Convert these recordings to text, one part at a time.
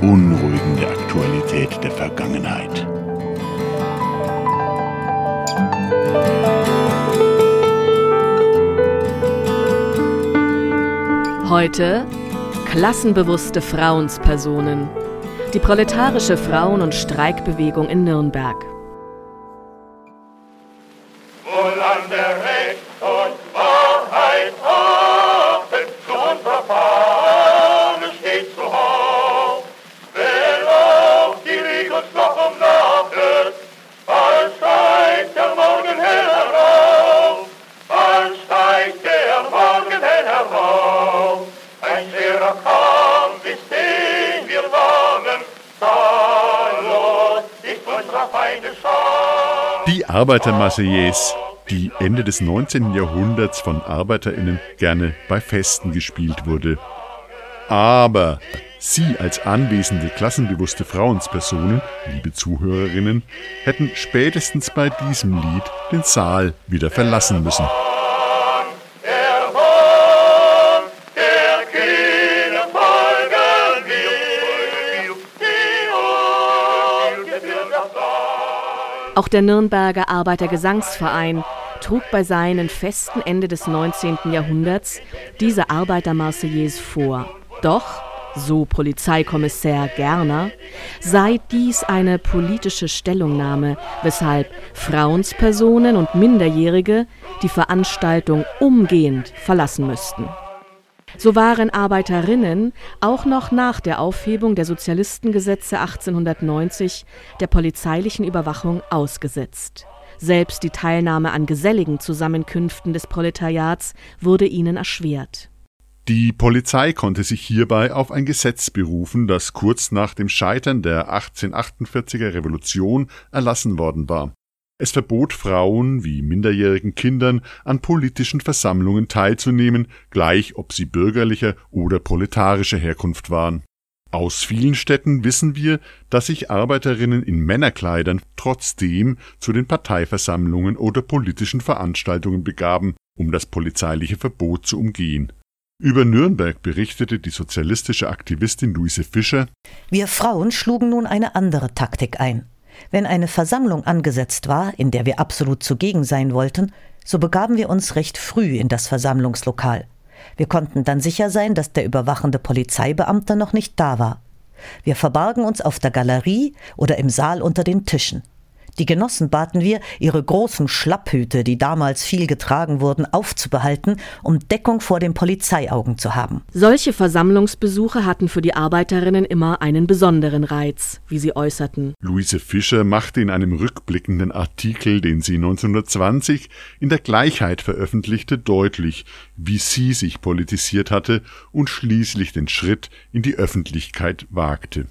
Beunruhigende Aktualität der Vergangenheit. Heute klassenbewusste Frauenspersonen. Die proletarische Frauen- und Streikbewegung in Nürnberg. Die Arbeitermarseillaise, die Ende des 19. Jahrhunderts von ArbeiterInnen gerne bei Festen gespielt wurde. Aber Sie als anwesende, klassenbewusste Frauenspersonen, liebe Zuhörerinnen, hätten spätestens bei diesem Lied den Saal wieder verlassen müssen. Auch der Nürnberger Arbeitergesangsverein trug bei seinen Festen Ende des 19. Jahrhunderts diese Arbeitermarseillaise vor. Doch, so Polizeikommissär Gerner, sei dies eine politische Stellungnahme, weshalb Frauenspersonen und Minderjährige die Veranstaltung umgehend verlassen müssten. So waren Arbeiterinnen auch noch nach der Aufhebung der Sozialistengesetze 1890 der polizeilichen Überwachung ausgesetzt. Selbst die Teilnahme an geselligen Zusammenkünften des Proletariats wurde ihnen erschwert. Die Polizei konnte sich hierbei auf ein Gesetz berufen, das kurz nach dem Scheitern der 1848er Revolution erlassen worden war. Es verbot Frauen wie minderjährigen Kindern an politischen Versammlungen teilzunehmen, gleich ob sie bürgerlicher oder proletarischer Herkunft waren. Aus vielen Städten wissen wir, dass sich Arbeiterinnen in Männerkleidern trotzdem zu den Parteiversammlungen oder politischen Veranstaltungen begaben, um das polizeiliche Verbot zu umgehen. Über Nürnberg berichtete die sozialistische Aktivistin Luise Fischer Wir Frauen schlugen nun eine andere Taktik ein. Wenn eine Versammlung angesetzt war, in der wir absolut zugegen sein wollten, so begaben wir uns recht früh in das Versammlungslokal. Wir konnten dann sicher sein, dass der überwachende Polizeibeamte noch nicht da war. Wir verbargen uns auf der Galerie oder im Saal unter den Tischen. Die Genossen baten wir, ihre großen Schlapphüte, die damals viel getragen wurden, aufzubehalten, um Deckung vor den Polizeiaugen zu haben. Solche Versammlungsbesuche hatten für die Arbeiterinnen immer einen besonderen Reiz, wie sie äußerten. Luise Fischer machte in einem rückblickenden Artikel, den sie 1920 in der Gleichheit veröffentlichte, deutlich, wie sie sich politisiert hatte und schließlich den Schritt in die Öffentlichkeit wagte.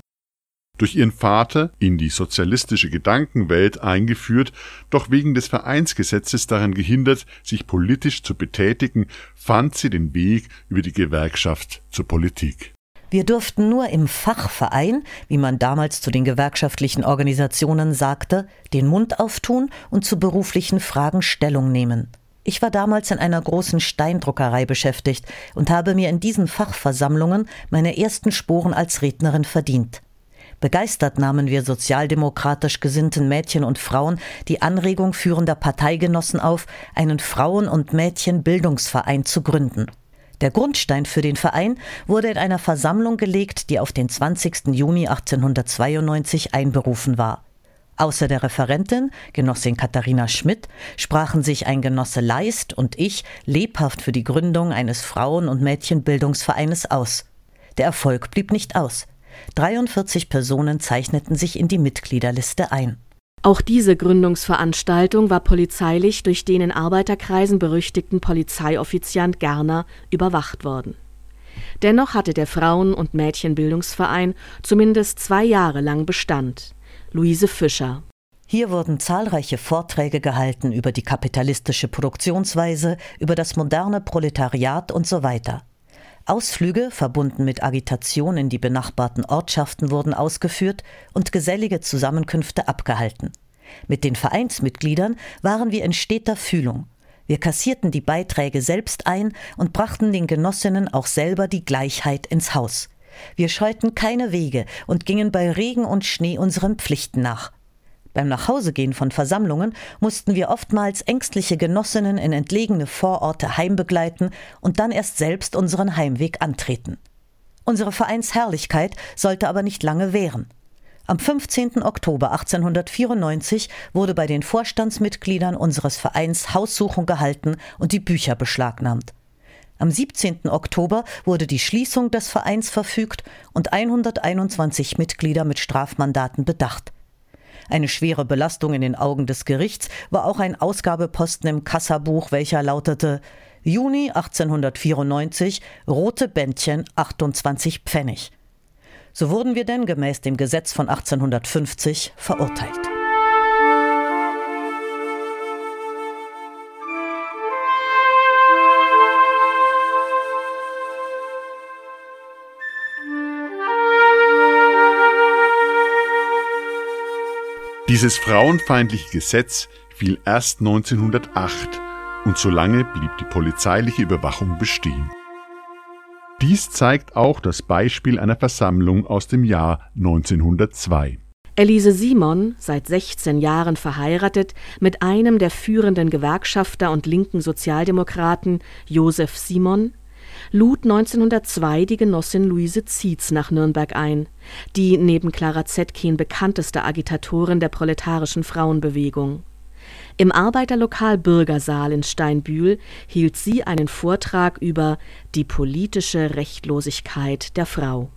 Durch ihren Vater in die sozialistische Gedankenwelt eingeführt, doch wegen des Vereinsgesetzes daran gehindert, sich politisch zu betätigen, fand sie den Weg über die Gewerkschaft zur Politik. Wir durften nur im Fachverein, wie man damals zu den gewerkschaftlichen Organisationen sagte, den Mund auftun und zu beruflichen Fragen Stellung nehmen. Ich war damals in einer großen Steindruckerei beschäftigt und habe mir in diesen Fachversammlungen meine ersten Sporen als Rednerin verdient. Begeistert nahmen wir sozialdemokratisch gesinnten Mädchen und Frauen die Anregung führender Parteigenossen auf, einen Frauen- und Mädchenbildungsverein zu gründen. Der Grundstein für den Verein wurde in einer Versammlung gelegt, die auf den 20. Juni 1892 einberufen war. Außer der Referentin, Genossin Katharina Schmidt, sprachen sich ein Genosse Leist und ich lebhaft für die Gründung eines Frauen- und Mädchenbildungsvereines aus. Der Erfolg blieb nicht aus. 43 Personen zeichneten sich in die Mitgliederliste ein. Auch diese Gründungsveranstaltung war polizeilich durch den in Arbeiterkreisen berüchtigten Polizeioffiziant Gerner überwacht worden. Dennoch hatte der Frauen- und Mädchenbildungsverein zumindest zwei Jahre lang Bestand. Luise Fischer. Hier wurden zahlreiche Vorträge gehalten über die kapitalistische Produktionsweise, über das moderne Proletariat und so weiter. Ausflüge, verbunden mit Agitation in die benachbarten Ortschaften, wurden ausgeführt und gesellige Zusammenkünfte abgehalten. Mit den Vereinsmitgliedern waren wir in steter Fühlung. Wir kassierten die Beiträge selbst ein und brachten den Genossinnen auch selber die Gleichheit ins Haus. Wir scheuten keine Wege und gingen bei Regen und Schnee unseren Pflichten nach. Beim Nachhausegehen von Versammlungen mussten wir oftmals ängstliche Genossinnen in entlegene Vororte heimbegleiten und dann erst selbst unseren Heimweg antreten. Unsere Vereinsherrlichkeit sollte aber nicht lange währen. Am 15. Oktober 1894 wurde bei den Vorstandsmitgliedern unseres Vereins Haussuchung gehalten und die Bücher beschlagnahmt. Am 17. Oktober wurde die Schließung des Vereins verfügt und 121 Mitglieder mit Strafmandaten bedacht. Eine schwere Belastung in den Augen des Gerichts war auch ein Ausgabeposten im Kassabuch, welcher lautete Juni 1894, rote Bändchen 28 Pfennig. So wurden wir denn gemäß dem Gesetz von 1850 verurteilt. Dieses frauenfeindliche Gesetz fiel erst 1908 und so lange blieb die polizeiliche Überwachung bestehen. Dies zeigt auch das Beispiel einer Versammlung aus dem Jahr 1902. Elise Simon, seit 16 Jahren verheiratet, mit einem der führenden Gewerkschafter und linken Sozialdemokraten, Josef Simon, lud 1902 die Genossin Luise Zietz nach Nürnberg ein, die neben Clara Zetkin bekannteste Agitatorin der proletarischen Frauenbewegung. Im Arbeiterlokal Bürgersaal in Steinbühl hielt sie einen Vortrag über die politische Rechtlosigkeit der Frau.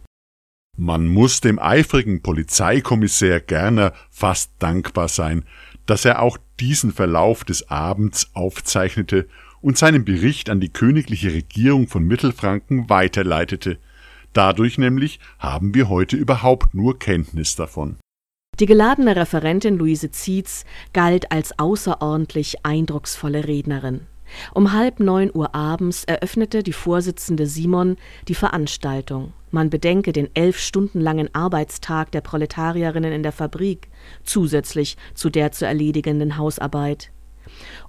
Man muss dem eifrigen Polizeikommissär Gerner fast dankbar sein, dass er auch diesen Verlauf des Abends aufzeichnete und seinen Bericht an die königliche Regierung von Mittelfranken weiterleitete. Dadurch nämlich haben wir heute überhaupt nur Kenntnis davon. Die geladene Referentin Luise Zietz galt als außerordentlich eindrucksvolle Rednerin. Um halb neun Uhr abends eröffnete die Vorsitzende Simon die Veranstaltung. Man bedenke den elf Stunden langen Arbeitstag der Proletarierinnen in der Fabrik, zusätzlich zu der zu erledigenden Hausarbeit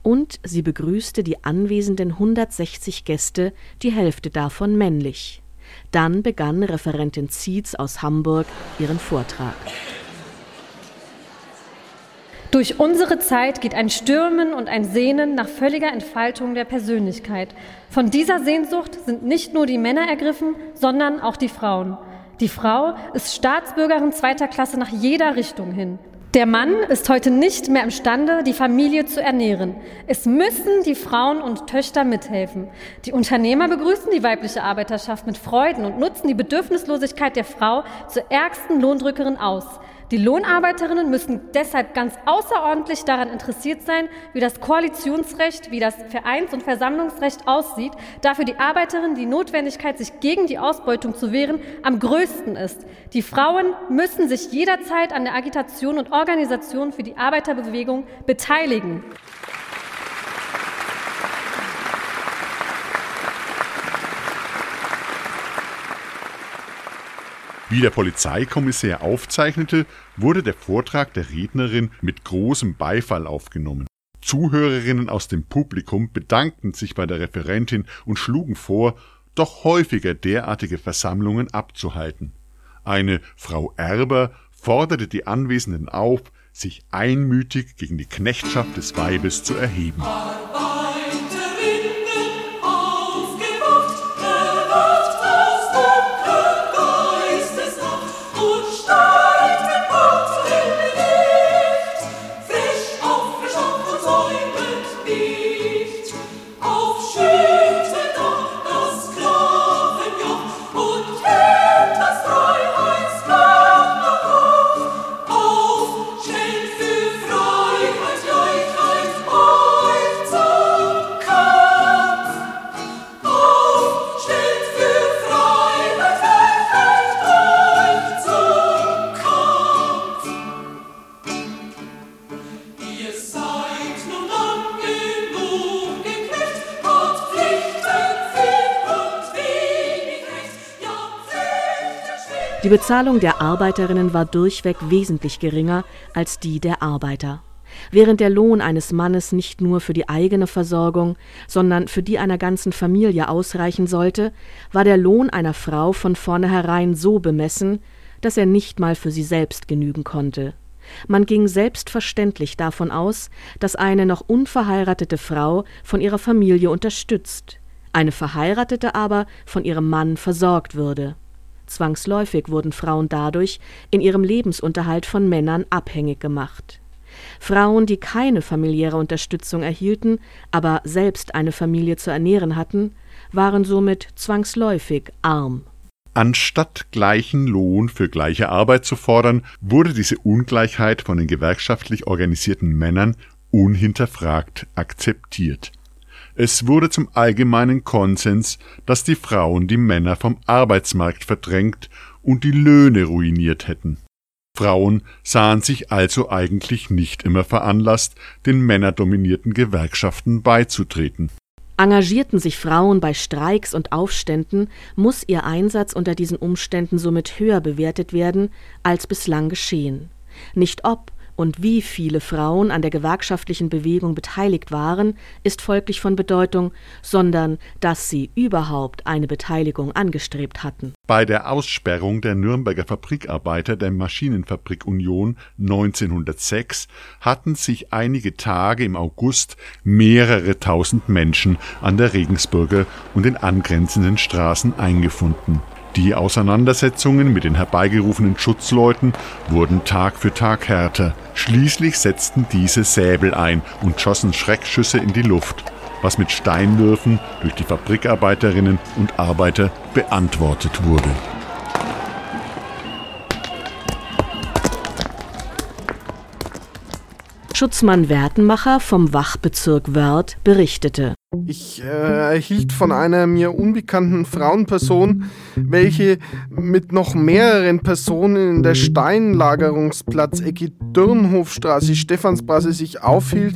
und sie begrüßte die anwesenden 160 Gäste, die Hälfte davon männlich. Dann begann Referentin Zietz aus Hamburg ihren Vortrag. Durch unsere Zeit geht ein Stürmen und ein Sehnen nach völliger Entfaltung der Persönlichkeit. Von dieser Sehnsucht sind nicht nur die Männer ergriffen, sondern auch die Frauen. Die Frau ist Staatsbürgerin zweiter Klasse nach jeder Richtung hin. Der Mann ist heute nicht mehr imstande, die Familie zu ernähren. Es müssen die Frauen und Töchter mithelfen. Die Unternehmer begrüßen die weibliche Arbeiterschaft mit Freuden und nutzen die Bedürfnislosigkeit der Frau zur ärgsten Lohndrückerin aus. Die Lohnarbeiterinnen müssen deshalb ganz außerordentlich daran interessiert sein, wie das Koalitionsrecht, wie das Vereins- und Versammlungsrecht aussieht, da für die Arbeiterinnen die Notwendigkeit, sich gegen die Ausbeutung zu wehren, am größten ist. Die Frauen müssen sich jederzeit an der Agitation und Organisation für die Arbeiterbewegung beteiligen. Wie der Polizeikommissär aufzeichnete, wurde der Vortrag der Rednerin mit großem Beifall aufgenommen. Zuhörerinnen aus dem Publikum bedankten sich bei der Referentin und schlugen vor, doch häufiger derartige Versammlungen abzuhalten. Eine Frau Erber forderte die Anwesenden auf, sich einmütig gegen die Knechtschaft des Weibes zu erheben. Bezahlung der Arbeiterinnen war durchweg wesentlich geringer als die der Arbeiter. Während der Lohn eines Mannes nicht nur für die eigene Versorgung, sondern für die einer ganzen Familie ausreichen sollte, war der Lohn einer Frau von vornherein so bemessen, dass er nicht mal für sie selbst genügen konnte. Man ging selbstverständlich davon aus, dass eine noch unverheiratete Frau von ihrer Familie unterstützt, eine verheiratete aber von ihrem Mann versorgt würde. Zwangsläufig wurden Frauen dadurch in ihrem Lebensunterhalt von Männern abhängig gemacht. Frauen, die keine familiäre Unterstützung erhielten, aber selbst eine Familie zu ernähren hatten, waren somit zwangsläufig arm. Anstatt gleichen Lohn für gleiche Arbeit zu fordern, wurde diese Ungleichheit von den gewerkschaftlich organisierten Männern unhinterfragt akzeptiert. Es wurde zum allgemeinen Konsens, dass die Frauen die Männer vom Arbeitsmarkt verdrängt und die Löhne ruiniert hätten. Frauen sahen sich also eigentlich nicht immer veranlasst, den männerdominierten Gewerkschaften beizutreten. Engagierten sich Frauen bei Streiks und Aufständen, muss ihr Einsatz unter diesen Umständen somit höher bewertet werden als bislang geschehen. Nicht ob, und wie viele Frauen an der gewerkschaftlichen Bewegung beteiligt waren, ist folglich von Bedeutung, sondern dass sie überhaupt eine Beteiligung angestrebt hatten. Bei der Aussperrung der Nürnberger Fabrikarbeiter der Maschinenfabrik Union 1906 hatten sich einige Tage im August mehrere tausend Menschen an der Regensburger und den angrenzenden Straßen eingefunden. Die Auseinandersetzungen mit den herbeigerufenen Schutzleuten wurden Tag für Tag härter. Schließlich setzten diese Säbel ein und schossen Schreckschüsse in die Luft, was mit Steinwürfen durch die Fabrikarbeiterinnen und Arbeiter beantwortet wurde. Schutzmann Wertenmacher vom Wachbezirk Wörth berichtete. Ich äh, erhielt von einer mir unbekannten Frauenperson, welche mit noch mehreren Personen in der Steinlagerungsplatz-Ecke Dürnhofstraße, Stephansbrasse sich aufhielt,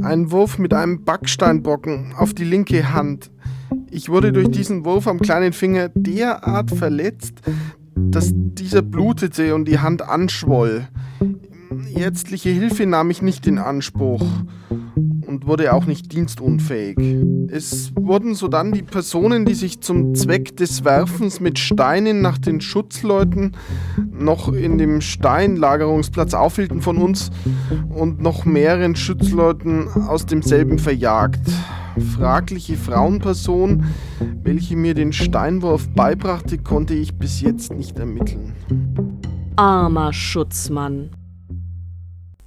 einen Wurf mit einem Backsteinbrocken auf die linke Hand. Ich wurde durch diesen Wurf am kleinen Finger derart verletzt, dass dieser blutete und die Hand anschwoll. Ärztliche Hilfe nahm ich nicht in Anspruch und wurde auch nicht dienstunfähig. Es wurden sodann die Personen, die sich zum Zweck des Werfens mit Steinen nach den Schutzleuten noch in dem Steinlagerungsplatz aufhielten von uns und noch mehreren Schutzleuten aus demselben verjagt. Fragliche Frauenperson, welche mir den Steinwurf beibrachte, konnte ich bis jetzt nicht ermitteln. Armer Schutzmann.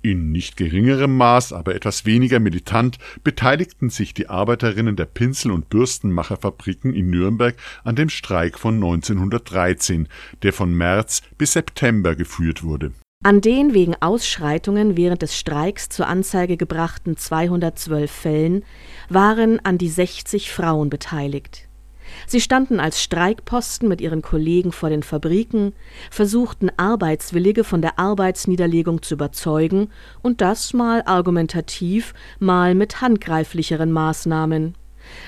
In nicht geringerem Maß, aber etwas weniger militant, beteiligten sich die Arbeiterinnen der Pinsel- und Bürstenmacherfabriken in Nürnberg an dem Streik von 1913, der von März bis September geführt wurde. An den wegen Ausschreitungen während des Streiks zur Anzeige gebrachten 212 Fällen waren an die 60 Frauen beteiligt. Sie standen als Streikposten mit ihren Kollegen vor den Fabriken, versuchten Arbeitswillige von der Arbeitsniederlegung zu überzeugen, und das mal argumentativ, mal mit handgreiflicheren Maßnahmen.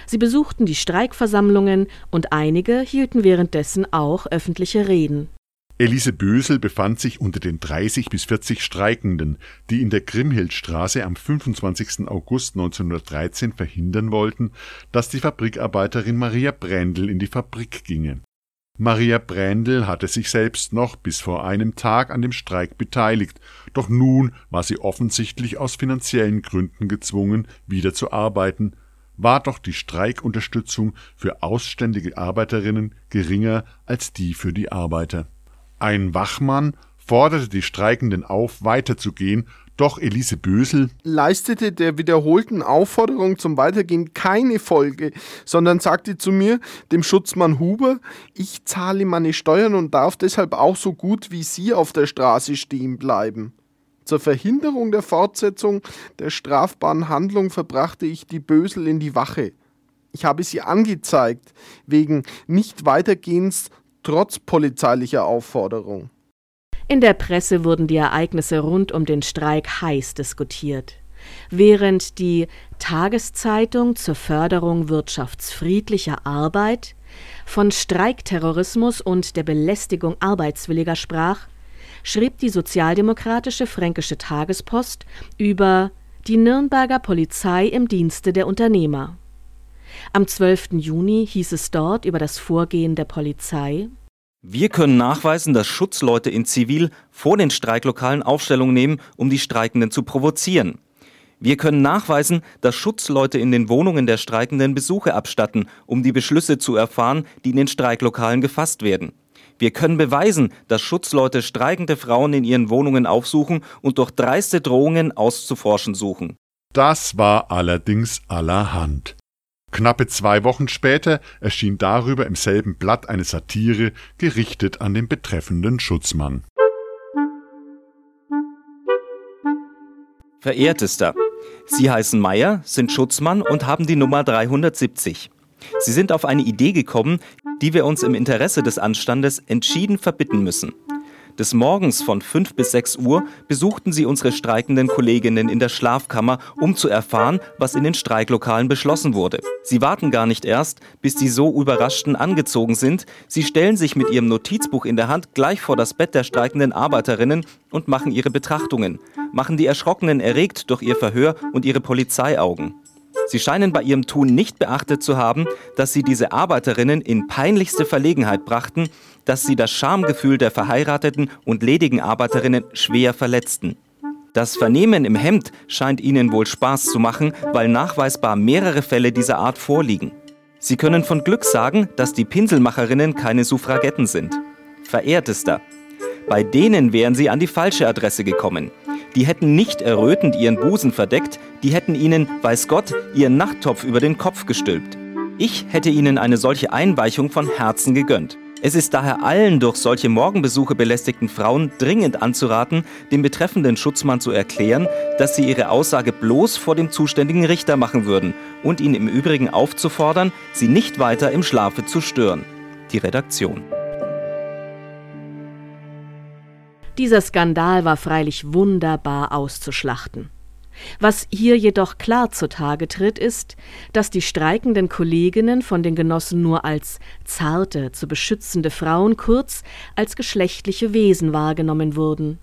Sie besuchten die Streikversammlungen und einige hielten währenddessen auch öffentliche Reden Elise Bösel befand sich unter den 30 bis 40 Streikenden, die in der Grimhildstraße am 25. August 1913 verhindern wollten, dass die Fabrikarbeiterin Maria Brändl in die Fabrik ginge. Maria Brändl hatte sich selbst noch bis vor einem Tag an dem Streik beteiligt, doch nun war sie offensichtlich aus finanziellen Gründen gezwungen, wieder zu arbeiten, war doch die Streikunterstützung für ausständige Arbeiterinnen geringer als die für die Arbeiter. Ein Wachmann forderte die Streikenden auf, weiterzugehen, doch Elise Bösel leistete der wiederholten Aufforderung zum Weitergehen keine Folge, sondern sagte zu mir, dem Schutzmann Huber, ich zahle meine Steuern und darf deshalb auch so gut wie Sie auf der Straße stehen bleiben. Zur Verhinderung der Fortsetzung der strafbaren Handlung verbrachte ich die Bösel in die Wache. Ich habe sie angezeigt, wegen Nicht-Weitergehens trotz polizeilicher Aufforderung. In der Presse wurden die Ereignisse rund um den Streik heiß diskutiert. Während die Tageszeitung zur Förderung wirtschaftsfriedlicher Arbeit von Streikterrorismus und der Belästigung Arbeitswilliger sprach, schrieb die sozialdemokratische Fränkische Tagespost über die Nürnberger Polizei im Dienste der Unternehmer. Am 12. Juni hieß es dort über das Vorgehen der Polizei Wir können nachweisen, dass Schutzleute in Zivil vor den Streiklokalen Aufstellung nehmen, um die Streikenden zu provozieren. Wir können nachweisen, dass Schutzleute in den Wohnungen der Streikenden Besuche abstatten, um die Beschlüsse zu erfahren, die in den Streiklokalen gefasst werden. Wir können beweisen, dass Schutzleute streikende Frauen in ihren Wohnungen aufsuchen und durch dreiste Drohungen auszuforschen suchen. Das war allerdings allerhand. Knappe zwei Wochen später erschien darüber im selben Blatt eine Satire, gerichtet an den betreffenden Schutzmann. Verehrtester, Sie heißen Meier, sind Schutzmann und haben die Nummer 370. Sie sind auf eine Idee gekommen, die wir uns im Interesse des Anstandes entschieden verbitten müssen. Des Morgens von 5 bis 6 Uhr besuchten sie unsere streikenden Kolleginnen in der Schlafkammer, um zu erfahren, was in den Streiklokalen beschlossen wurde. Sie warten gar nicht erst, bis die so Überraschten angezogen sind. Sie stellen sich mit ihrem Notizbuch in der Hand gleich vor das Bett der streikenden Arbeiterinnen und machen ihre Betrachtungen, machen die Erschrockenen erregt durch ihr Verhör und ihre Polizeiaugen. Sie scheinen bei ihrem Tun nicht beachtet zu haben, dass sie diese Arbeiterinnen in peinlichste Verlegenheit brachten, dass sie das Schamgefühl der verheirateten und ledigen Arbeiterinnen schwer verletzten. Das Vernehmen im Hemd scheint ihnen wohl Spaß zu machen, weil nachweisbar mehrere Fälle dieser Art vorliegen. Sie können von Glück sagen, dass die Pinselmacherinnen keine Suffragetten sind. Verehrtester, bei denen wären sie an die falsche Adresse gekommen. Die hätten nicht errötend ihren Busen verdeckt, die hätten ihnen, weiß Gott, ihren Nachttopf über den Kopf gestülpt. Ich hätte ihnen eine solche Einweichung von Herzen gegönnt. Es ist daher allen durch solche Morgenbesuche belästigten Frauen dringend anzuraten, dem betreffenden Schutzmann zu erklären, dass sie ihre Aussage bloß vor dem zuständigen Richter machen würden und ihn im Übrigen aufzufordern, sie nicht weiter im Schlafe zu stören. Die Redaktion. Dieser Skandal war freilich wunderbar auszuschlachten. Was hier jedoch klar zutage tritt, ist, dass die streikenden Kolleginnen von den Genossen nur als zarte, zu beschützende Frauen, kurz als geschlechtliche Wesen wahrgenommen wurden.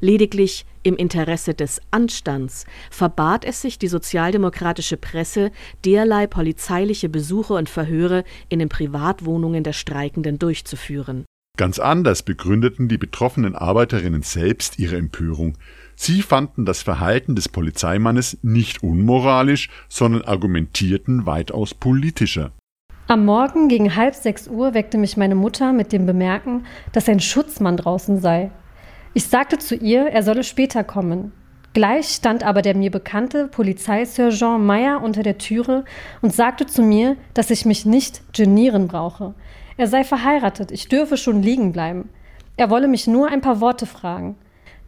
Lediglich im Interesse des Anstands verbat es sich die sozialdemokratische Presse, derlei polizeiliche Besuche und Verhöre in den Privatwohnungen der Streikenden durchzuführen. Ganz anders begründeten die betroffenen Arbeiterinnen selbst ihre Empörung. Sie fanden das Verhalten des Polizeimannes nicht unmoralisch, sondern argumentierten weitaus politischer. Am Morgen gegen halb sechs Uhr weckte mich meine Mutter mit dem Bemerken, dass ein Schutzmann draußen sei. Ich sagte zu ihr, er solle später kommen. Gleich stand aber der mir bekannte Polizeisergeant Meyer unter der Türe und sagte zu mir, dass ich mich nicht genieren brauche. Er sei verheiratet, ich dürfe schon liegen bleiben. Er wolle mich nur ein paar Worte fragen.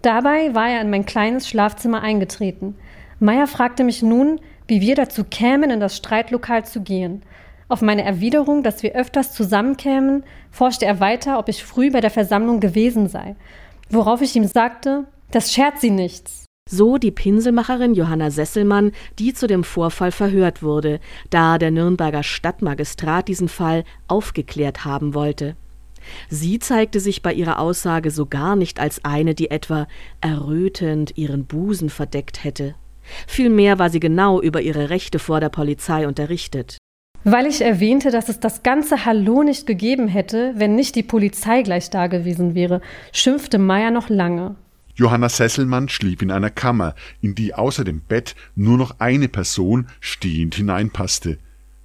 Dabei war er in mein kleines Schlafzimmer eingetreten. Meyer fragte mich nun, wie wir dazu kämen, in das Streitlokal zu gehen. Auf meine Erwiderung, dass wir öfters zusammenkämen, forschte er weiter, ob ich früh bei der Versammlung gewesen sei. Worauf ich ihm sagte, das schert sie nichts. So die Pinselmacherin Johanna Sesselmann, die zu dem Vorfall verhört wurde, da der Nürnberger Stadtmagistrat diesen Fall aufgeklärt haben wollte. Sie zeigte sich bei ihrer Aussage so gar nicht als eine, die etwa errötend ihren Busen verdeckt hätte. Vielmehr war sie genau über ihre Rechte vor der Polizei unterrichtet. Weil ich erwähnte, dass es das ganze Hallo nicht gegeben hätte, wenn nicht die Polizei gleich da gewesen wäre, schimpfte Meier noch lange. Johanna Sesselmann schlief in einer Kammer, in die außer dem Bett nur noch eine Person stehend hineinpasste.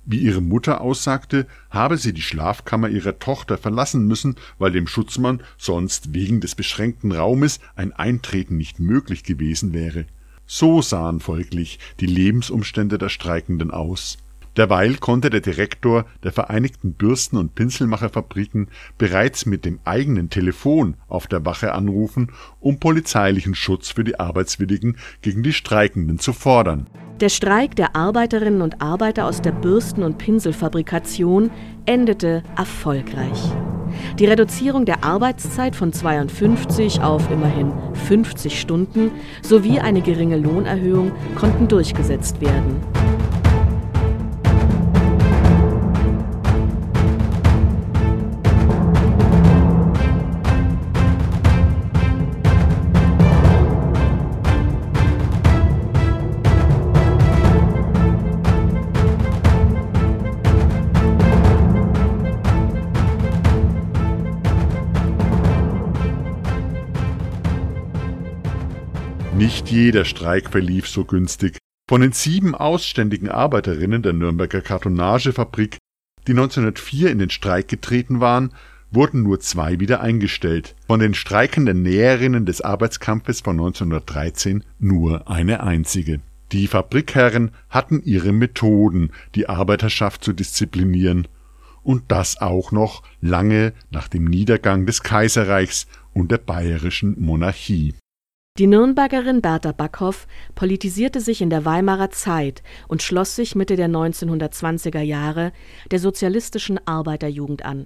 Wie ihre Mutter aussagte, habe sie die Schlafkammer ihrer Tochter verlassen müssen, weil dem Schutzmann sonst wegen des beschränkten Raumes ein Eintreten nicht möglich gewesen wäre. So sahen folglich die Lebensumstände der Streikenden aus. Derweil konnte der Direktor der Vereinigten Bürsten- und Pinselmacherfabriken bereits mit dem eigenen Telefon auf der Wache anrufen, um polizeilichen Schutz für die Arbeitswilligen gegen die Streikenden zu fordern. Der Streik der Arbeiterinnen und Arbeiter aus der Bürsten- und Pinselfabrikation endete erfolgreich. Die Reduzierung der Arbeitszeit von 52 auf immerhin 50 Stunden sowie eine geringe Lohnerhöhung konnten durchgesetzt werden. Nicht jeder Streik verlief so günstig. Von den sieben ausständigen Arbeiterinnen der Nürnberger Kartonagefabrik, die 1904 in den Streik getreten waren, wurden nur zwei wieder eingestellt, von den streikenden Näherinnen des Arbeitskampfes von 1913 nur eine einzige. Die Fabrikherren hatten ihre Methoden, die Arbeiterschaft zu disziplinieren, und das auch noch lange nach dem Niedergang des Kaiserreichs und der bayerischen Monarchie. Die Nürnbergerin Bertha Backhoff politisierte sich in der Weimarer Zeit und schloss sich Mitte der 1920er Jahre der sozialistischen Arbeiterjugend an.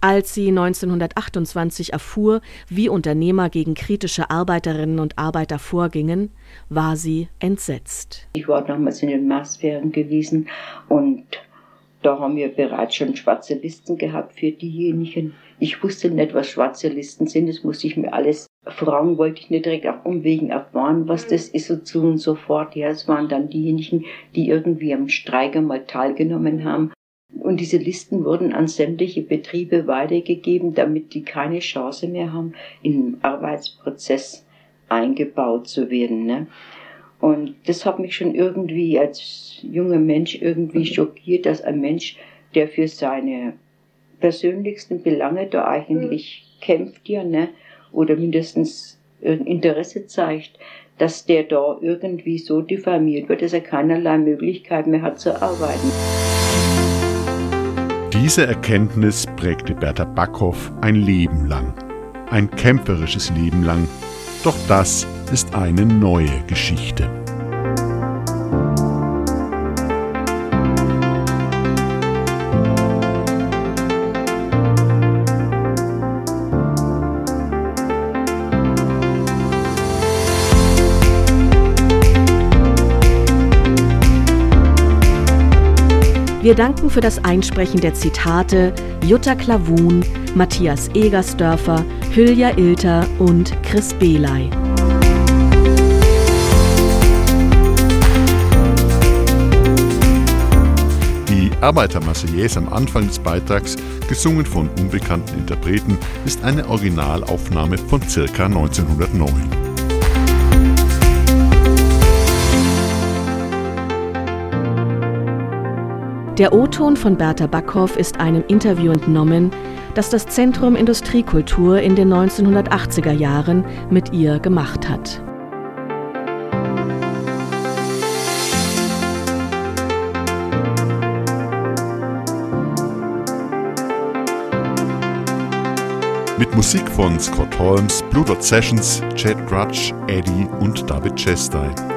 Als sie 1928 erfuhr, wie Unternehmer gegen kritische Arbeiterinnen und Arbeiter vorgingen, war sie entsetzt. Ich war damals in den Marsferien gewesen und da haben wir bereits schon schwarze Listen gehabt für diejenigen. Ich wusste nicht, was schwarze Listen sind. Das musste ich mir alles fragen, wollte ich nicht direkt auf Umwegen erfahren, was das ist und so und so fort. Ja, es waren dann diejenigen, die irgendwie am Streik einmal teilgenommen haben und diese Listen wurden an sämtliche Betriebe weitergegeben, damit die keine Chance mehr haben, im Arbeitsprozess eingebaut zu werden. Ne? Und das hat mich schon irgendwie als junger Mensch irgendwie schockiert, dass ein Mensch, der für seine persönlichsten Belange da eigentlich kämpft, ja, ne, oder mindestens Interesse zeigt, dass der da irgendwie so diffamiert wird, dass er keinerlei Möglichkeit mehr hat zu arbeiten. Diese Erkenntnis prägte Bertha Backhoff ein Leben lang, ein kämpferisches Leben lang. Doch das ist eine neue Geschichte. Wir danken für das Einsprechen der Zitate Jutta Klavun, Matthias Egersdörfer, Hülya Ilter und Chris Beley. Die Arbeiter-Marseillaise am Anfang des Beitrags, gesungen von unbekannten Interpreten, ist eine Originalaufnahme von ca. 1909. Der O-Ton von Bertha Backhoff ist einem Interview entnommen, das das Zentrum Industriekultur in den 1980er Jahren mit ihr gemacht hat. Mit Musik von Scott Holmes, Blue Dot Sessions, Chad Grudge, Eddie und David Chastain.